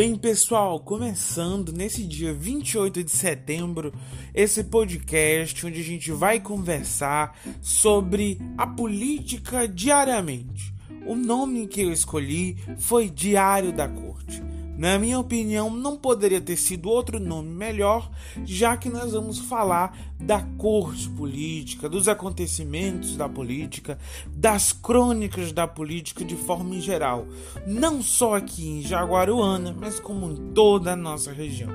Bem, pessoal, começando nesse dia 28 de setembro, esse podcast onde a gente vai conversar sobre a política diariamente. O nome que eu escolhi foi Diário da Corte. Na minha opinião, não poderia ter sido outro nome melhor, já que nós vamos falar da corte política, dos acontecimentos da política, das crônicas da política de forma em geral, não só aqui em Jaguaruana, mas como em toda a nossa região.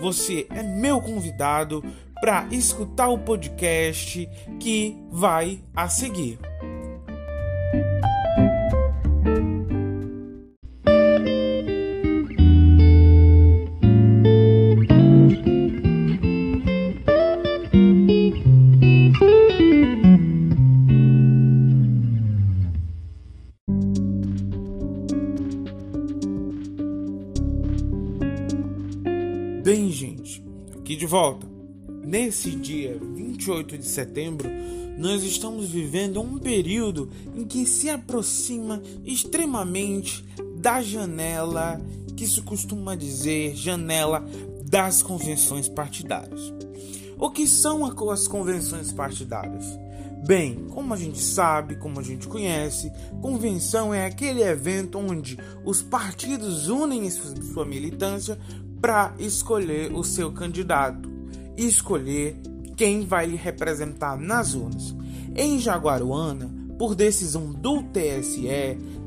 Você é meu convidado para escutar o podcast que vai a seguir. Nesse dia 28 de setembro, nós estamos vivendo um período em que se aproxima extremamente da janela que se costuma dizer janela das convenções partidárias. O que são as convenções partidárias? Bem, como a gente sabe, como a gente conhece, convenção é aquele evento onde os partidos unem sua militância para escolher o seu candidato e escolher quem vai lhe representar nas urnas. Em Jaguaruana, por decisão do TSE,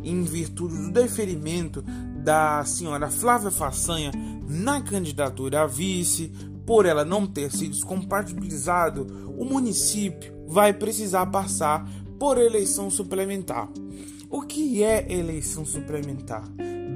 em virtude do deferimento da senhora Flávia Façanha na candidatura a vice, por ela não ter sido compatibilizado, o município vai precisar passar por eleição suplementar. O que é eleição suplementar?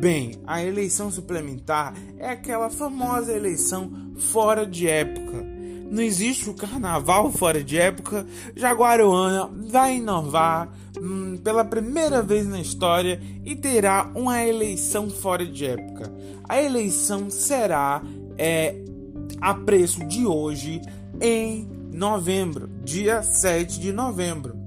Bem, a eleição suplementar é aquela famosa eleição fora de época. Não existe o carnaval fora de época. Jaguaruana vai inovar hum, pela primeira vez na história e terá uma eleição fora de época. A eleição será é, a preço de hoje em novembro, dia 7 de novembro.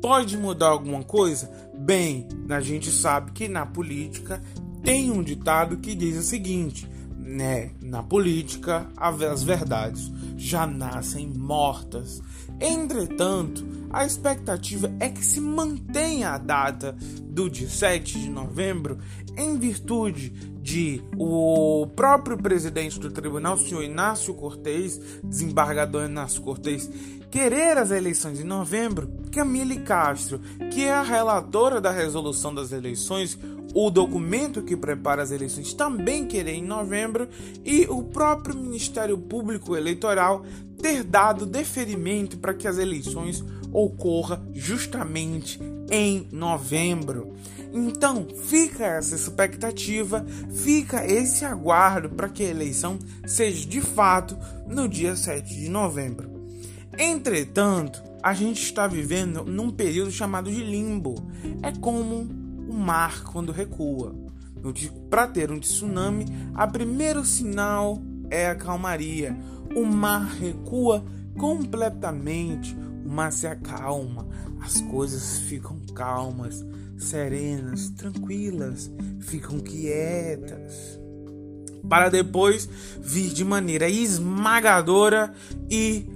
Pode mudar alguma coisa? Bem, a gente sabe que na política tem um ditado que diz o seguinte, né? Na política, as verdades já nascem mortas. Entretanto, a expectativa é que se mantenha a data do dia 7 de novembro em virtude de o próprio presidente do tribunal, o senhor Inácio Cortez, desembargador Inácio Cortez, querer as eleições em novembro, Camille Castro, que é a relatora da resolução das eleições, o documento que prepara as eleições também querer em novembro e o próprio Ministério Público Eleitoral ter dado deferimento para que as eleições ocorra justamente em novembro. Então, fica essa expectativa, fica esse aguardo para que a eleição seja de fato no dia 7 de novembro. Entretanto, a gente está vivendo num período chamado de limbo. É como o mar quando recua. Para ter um tsunami, a primeiro sinal é a calmaria. O mar recua completamente, o mar se acalma, as coisas ficam calmas, serenas, tranquilas, ficam quietas. Para depois vir de maneira esmagadora e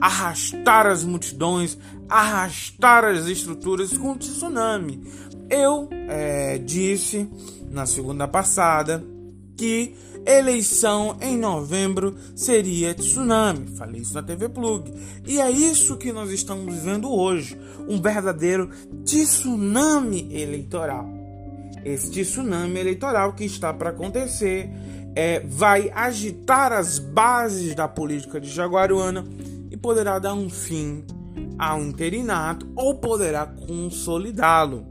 arrastar as multidões, arrastar as estruturas com tsunami. Eu é, disse na segunda passada que eleição em novembro seria tsunami. Falei isso na TV Plug. E é isso que nós estamos vivendo hoje: um verdadeiro tsunami eleitoral. Esse tsunami eleitoral que está para acontecer é, vai agitar as bases da política de Jaguaruana e poderá dar um fim ao interinato ou poderá consolidá-lo.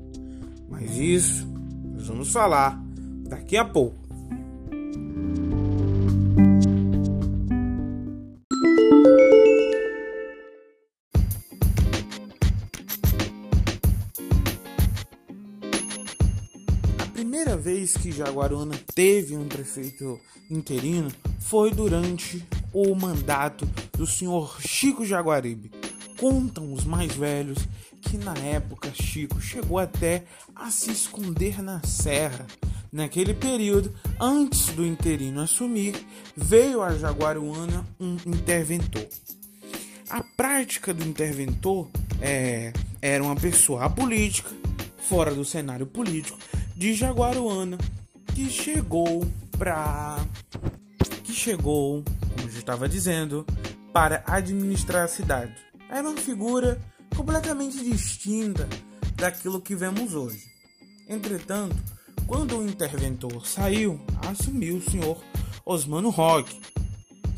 Mas isso nós vamos falar daqui a pouco. Vez que Jaguaruna teve um prefeito interino foi durante o mandato do senhor Chico Jaguaribe. Contam os mais velhos que na época Chico chegou até a se esconder na serra, Naquele período, antes do interino assumir, veio a Jaguaruana um interventor. A prática do interventor é, era uma pessoa apolítica, fora do cenário político, de Jaguaruana, que chegou para que chegou, como eu estava dizendo, para administrar a cidade. Era uma figura completamente distinta daquilo que vemos hoje. Entretanto, quando o interventor saiu, assumiu o senhor Osmano Roque,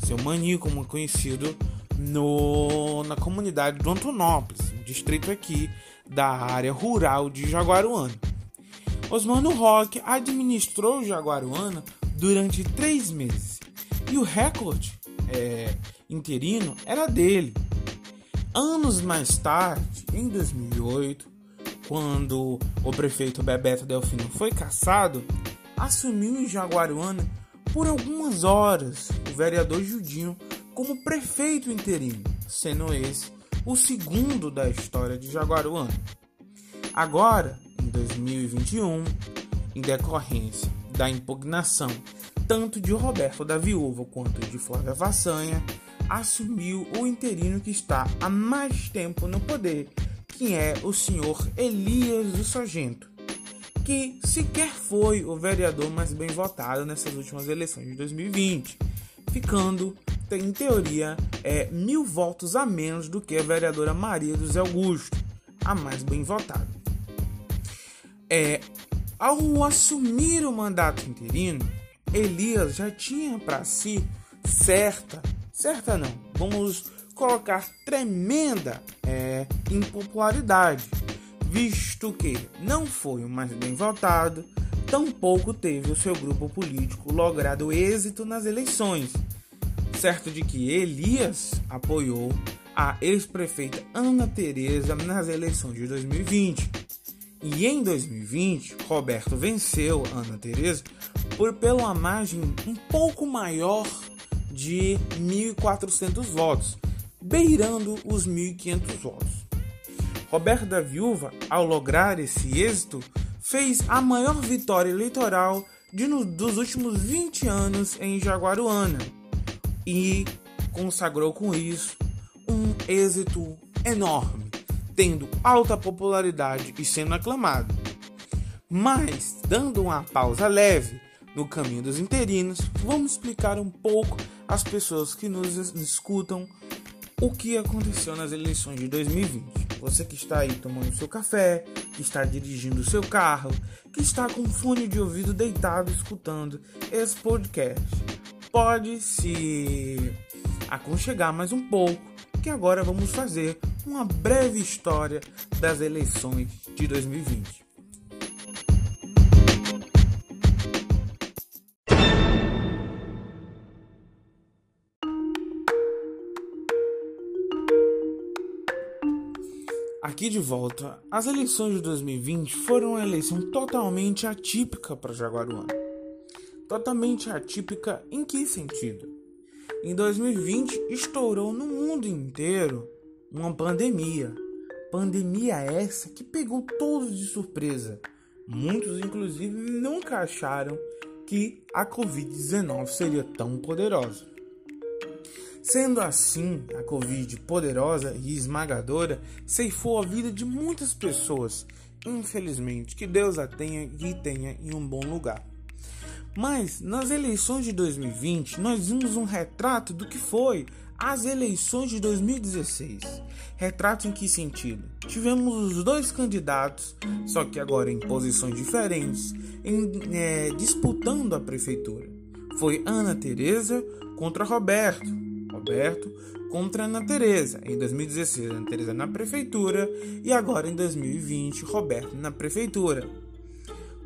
seu maninho como conhecido no, na comunidade do Antonópolis, um distrito aqui da área rural de Jaguaruana. Osmano Roque administrou Jaguaruana durante três meses e o recorde é, interino era dele. Anos mais tarde, em 2008, quando o prefeito Bebeto Delfino foi cassado, assumiu em Jaguaruana por algumas horas o vereador Judinho como prefeito interino, sendo esse o segundo da história de Jaguaruana. Agora, 2021, em decorrência da impugnação tanto de Roberto da Viúva quanto de Flávia Vassanha, assumiu o interino que está há mais tempo no poder, que é o senhor Elias do Sargento, que sequer foi o vereador mais bem votado nessas últimas eleições de 2020, ficando, em teoria, é, mil votos a menos do que a vereadora Maria do Augusto, a mais bem votada. É, ao assumir o mandato interino, Elias já tinha para si certa, certa não, vamos colocar tremenda é, impopularidade, visto que não foi o mais bem votado, tampouco teve o seu grupo político logrado êxito nas eleições. Certo de que Elias apoiou a ex-prefeita Ana Teresa nas eleições de 2020. E em 2020, Roberto venceu Ana Teresa por pela margem um pouco maior de 1.400 votos, beirando os 1.500 votos. Roberto da Viúva, ao lograr esse êxito, fez a maior vitória eleitoral de, dos últimos 20 anos em Jaguaruana e consagrou com isso um êxito enorme, tendo alta popularidade e sendo aclamado. Mas, dando uma pausa leve, no caminho dos interinos, vamos explicar um pouco às pessoas que nos escutam o que aconteceu nas eleições de 2020. Você que está aí tomando seu café, que está dirigindo seu carro, que está com fone de ouvido deitado escutando esse podcast, pode se aconchegar mais um pouco, que agora vamos fazer uma breve história das eleições de 2020. Aqui de volta, as eleições de 2020 foram uma eleição totalmente atípica para Jaguaruana. Totalmente atípica em que sentido? Em 2020 estourou no mundo inteiro uma pandemia. Pandemia essa que pegou todos de surpresa. Muitos, inclusive, nunca acharam que a Covid-19 seria tão poderosa. Sendo assim, a Covid poderosa e esmagadora ceifou a vida de muitas pessoas. Infelizmente, que Deus a tenha e tenha em um bom lugar. Mas nas eleições de 2020, nós vimos um retrato do que foi as eleições de 2016. Retrato em que sentido? Tivemos os dois candidatos, só que agora em posições diferentes, em, é, disputando a prefeitura. Foi Ana Teresa contra Roberto. Roberto contra Ana Teresa. Em 2016, Ana Teresa na prefeitura e agora em 2020, Roberto na prefeitura.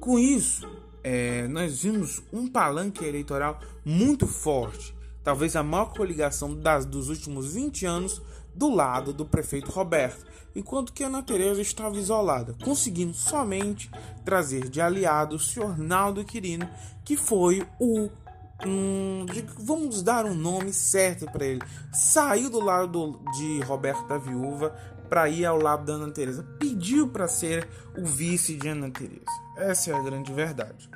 Com isso, é, nós vimos um palanque eleitoral muito forte, talvez a maior coligação das, dos últimos 20 anos do lado do prefeito Roberto, enquanto que Ana Teresa estava isolada, conseguindo somente trazer de aliado o senhor Naldo Quirino, que foi o um, vamos dar um nome certo para ele. Saiu do lado de Roberto da Viúva para ir ao lado da Ana Teresa. Pediu para ser o vice de Ana Teresa. Essa é a grande verdade.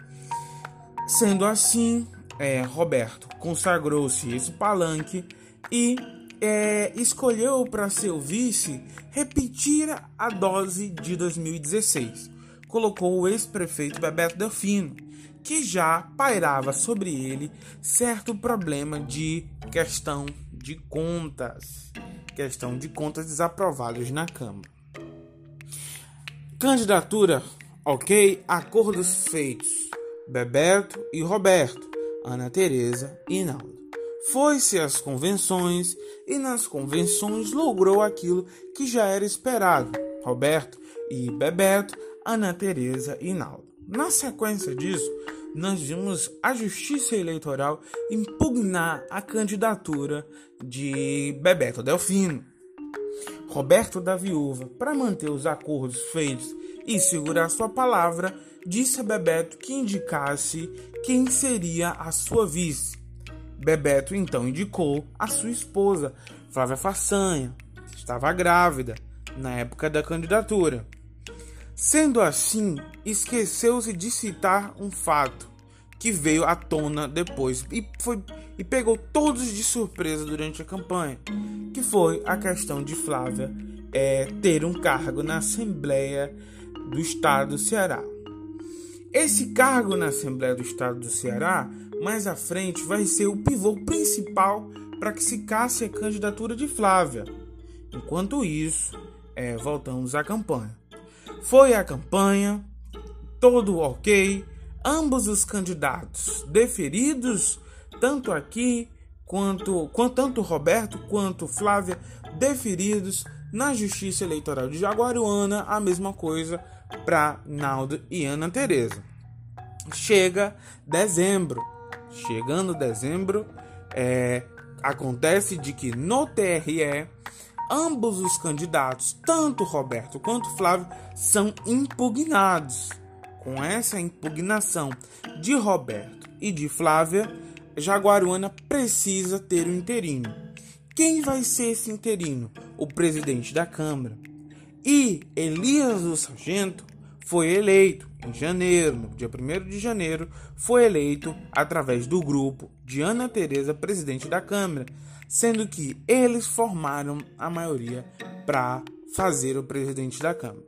Sendo assim, é, Roberto consagrou-se esse palanque e é, escolheu para seu vice repetir a dose de 2016. Colocou o ex-prefeito Bebeto Delfino, que já pairava sobre ele certo problema de questão de contas, questão de contas desaprovadas na Câmara. Candidatura, ok, acordos feitos. Bebeto e Roberto, Ana Teresa e Naldo. Foi-se às convenções e nas convenções logrou aquilo que já era esperado. Roberto e Bebeto, Ana Teresa e Naldo. Na sequência disso, nós vimos a Justiça Eleitoral impugnar a candidatura de Bebeto Delfino. Roberto da Viúva, para manter os acordos feitos e segurar sua palavra, disse a Bebeto que indicasse quem seria a sua vice. Bebeto então indicou a sua esposa, Flávia Façanha, que estava grávida na época da candidatura. Sendo assim, esqueceu-se de citar um fato que veio à tona depois e, foi, e pegou todos de surpresa durante a campanha, que foi a questão de Flávia é, ter um cargo na Assembleia do Estado do Ceará. Esse cargo na Assembleia do Estado do Ceará mais à frente vai ser o pivô principal para que se casse a candidatura de Flávia. Enquanto isso, é, voltamos à campanha. Foi a campanha, todo ok, ambos os candidatos deferidos, tanto aqui quanto, quanto tanto Roberto quanto Flávia, deferidos na Justiça Eleitoral de Jaguaruana, a mesma coisa para Naldo e Ana Teresa. Chega dezembro, Chegando dezembro, é, acontece de que no TRE ambos os candidatos, tanto Roberto quanto Flávio, são impugnados. Com essa impugnação de Roberto e de Flávia, Jaguaruana precisa ter um interino. Quem vai ser esse interino? O presidente da Câmara. E Elias do Sargento foi eleito em janeiro, no dia 1 de janeiro, foi eleito através do grupo de Ana Teresa, presidente da Câmara, sendo que eles formaram a maioria para fazer o presidente da Câmara.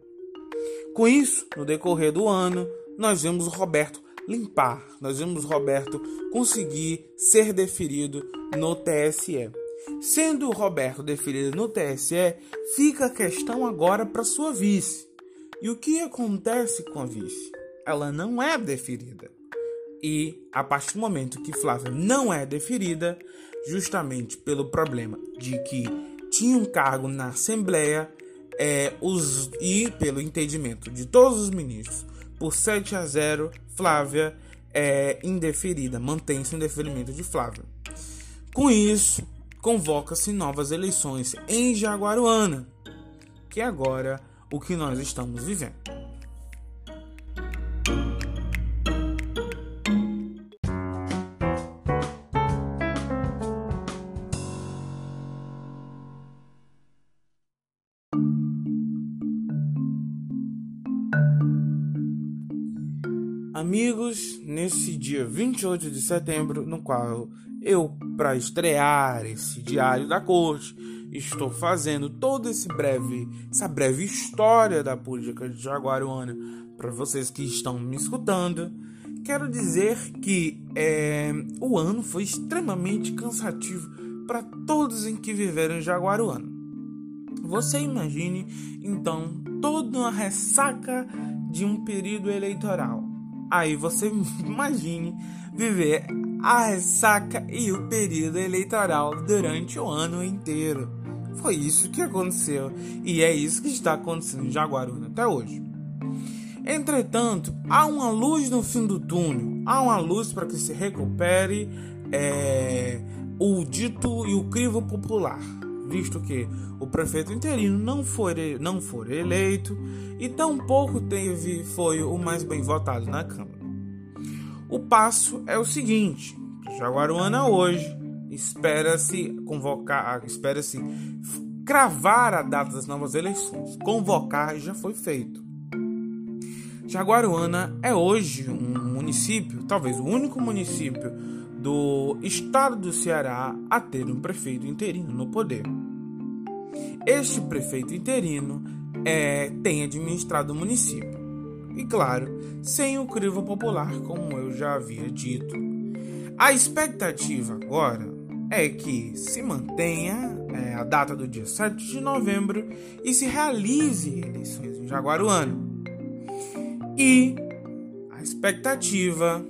Com isso, no decorrer do ano, nós vemos o Roberto limpar, nós vemos o Roberto conseguir ser deferido no TSE. Sendo Roberto deferido no TSE, fica a questão agora para sua vice. E o que acontece com a vice? Ela não é deferida. E a partir do momento que Flávia não é deferida, justamente pelo problema de que tinha um cargo na Assembleia é, os, e pelo entendimento de todos os ministros, por 7 a 0, Flávia é indeferida, mantém-se o indeferimento de Flávia. Com isso, convoca-se novas eleições em Jaguaruana, que agora o que nós estamos vivendo. Amigos, nesse dia 28 de setembro, no qual eu, para estrear esse Diário da Corte, estou fazendo todo esse breve, essa breve história da política de Jaguaruana para vocês que estão me escutando. Quero dizer que é, o ano foi extremamente cansativo para todos em que viveram em Jaguaruana. Você imagine então toda uma ressaca de um período eleitoral. Aí você imagine viver a ressaca e o período eleitoral durante o ano inteiro. Foi isso que aconteceu e é isso que está acontecendo em Jaguaruna até hoje. Entretanto, há uma luz no fim do túnel, há uma luz para que se recupere é, o dito e o crivo popular, visto que o prefeito interino não foi, não foi eleito e tampouco teve, foi o mais bem votado na Câmara. O passo é o seguinte: Jaguaruana hoje espera-se convocar, espera-se cravar a data das novas eleições. Convocar já foi feito. Jaguaruana é hoje um município, talvez o único município do estado do Ceará a ter um prefeito interino no poder. Este prefeito interino é, tem administrado o município. E claro, sem o crivo popular, como eu já havia dito. A expectativa agora é que se mantenha é, a data do dia 7 de novembro e se realize eleições em Jaguaruano. E a expectativa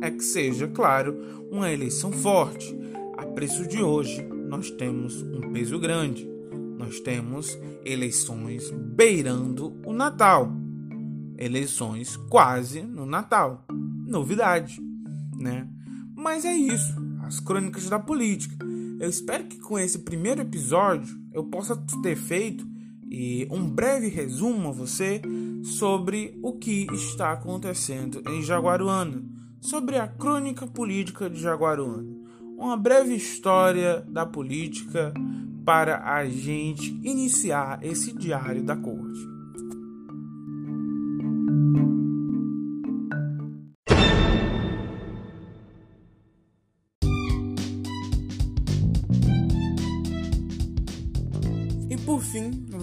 é que seja, claro, uma eleição forte. A preço de hoje, nós temos um peso grande nós temos eleições beirando o Natal. Eleições quase no Natal. Novidade, né? Mas é isso, as crônicas da política. Eu espero que com esse primeiro episódio eu possa ter feito um breve resumo a você sobre o que está acontecendo em Jaguaruana, sobre a crônica política de Jaguaruana. Uma breve história da política para a gente iniciar esse diário da corte.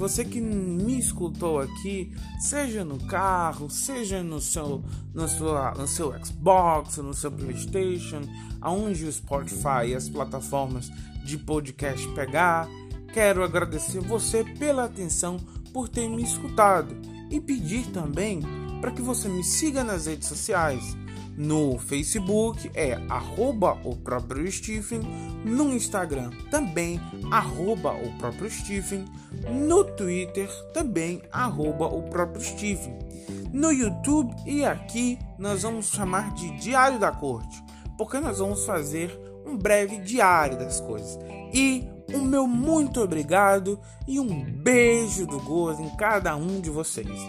Você que me escutou aqui, seja no carro, seja no seu, no, sua, no seu Xbox, no seu PlayStation, aonde o Spotify e as plataformas de podcast pegar. Quero agradecer você pela atenção por ter me escutado e pedir também para que você me siga nas redes sociais. No Facebook é arroba o próprio Stephen, no Instagram também arroba o próprio Stephen, no Twitter também arroba o próprio Stephen. No YouTube e aqui nós vamos chamar de Diário da Corte, porque nós vamos fazer um breve diário das coisas. E o meu muito obrigado e um beijo do gozo em cada um de vocês.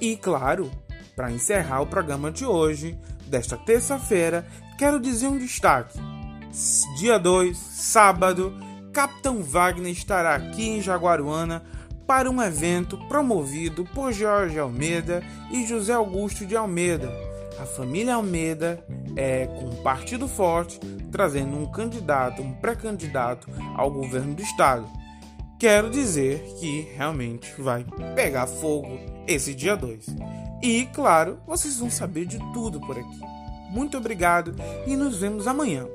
E claro, para encerrar o programa de hoje, desta terça-feira, quero dizer um destaque. Dia 2, sábado, Capitão Wagner estará aqui em Jaguaruana para um evento promovido por Jorge Almeida e José Augusto de Almeida. A família Almeida é com um partido forte trazendo um candidato, um pré-candidato ao governo do estado. Quero dizer que realmente vai pegar fogo esse dia 2. E, claro, vocês vão saber de tudo por aqui. Muito obrigado e nos vemos amanhã.